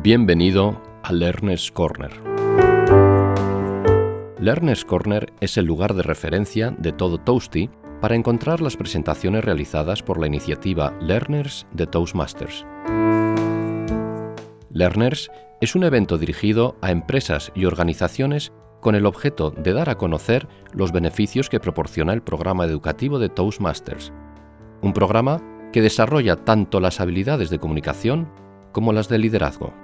Bienvenido a Learner's Corner. Learner's Corner es el lugar de referencia de todo Toasty para encontrar las presentaciones realizadas por la iniciativa Learners de Toastmasters. Learners es un evento dirigido a empresas y organizaciones con el objeto de dar a conocer los beneficios que proporciona el programa educativo de Toastmasters, un programa que desarrolla tanto las habilidades de comunicación como las de liderazgo.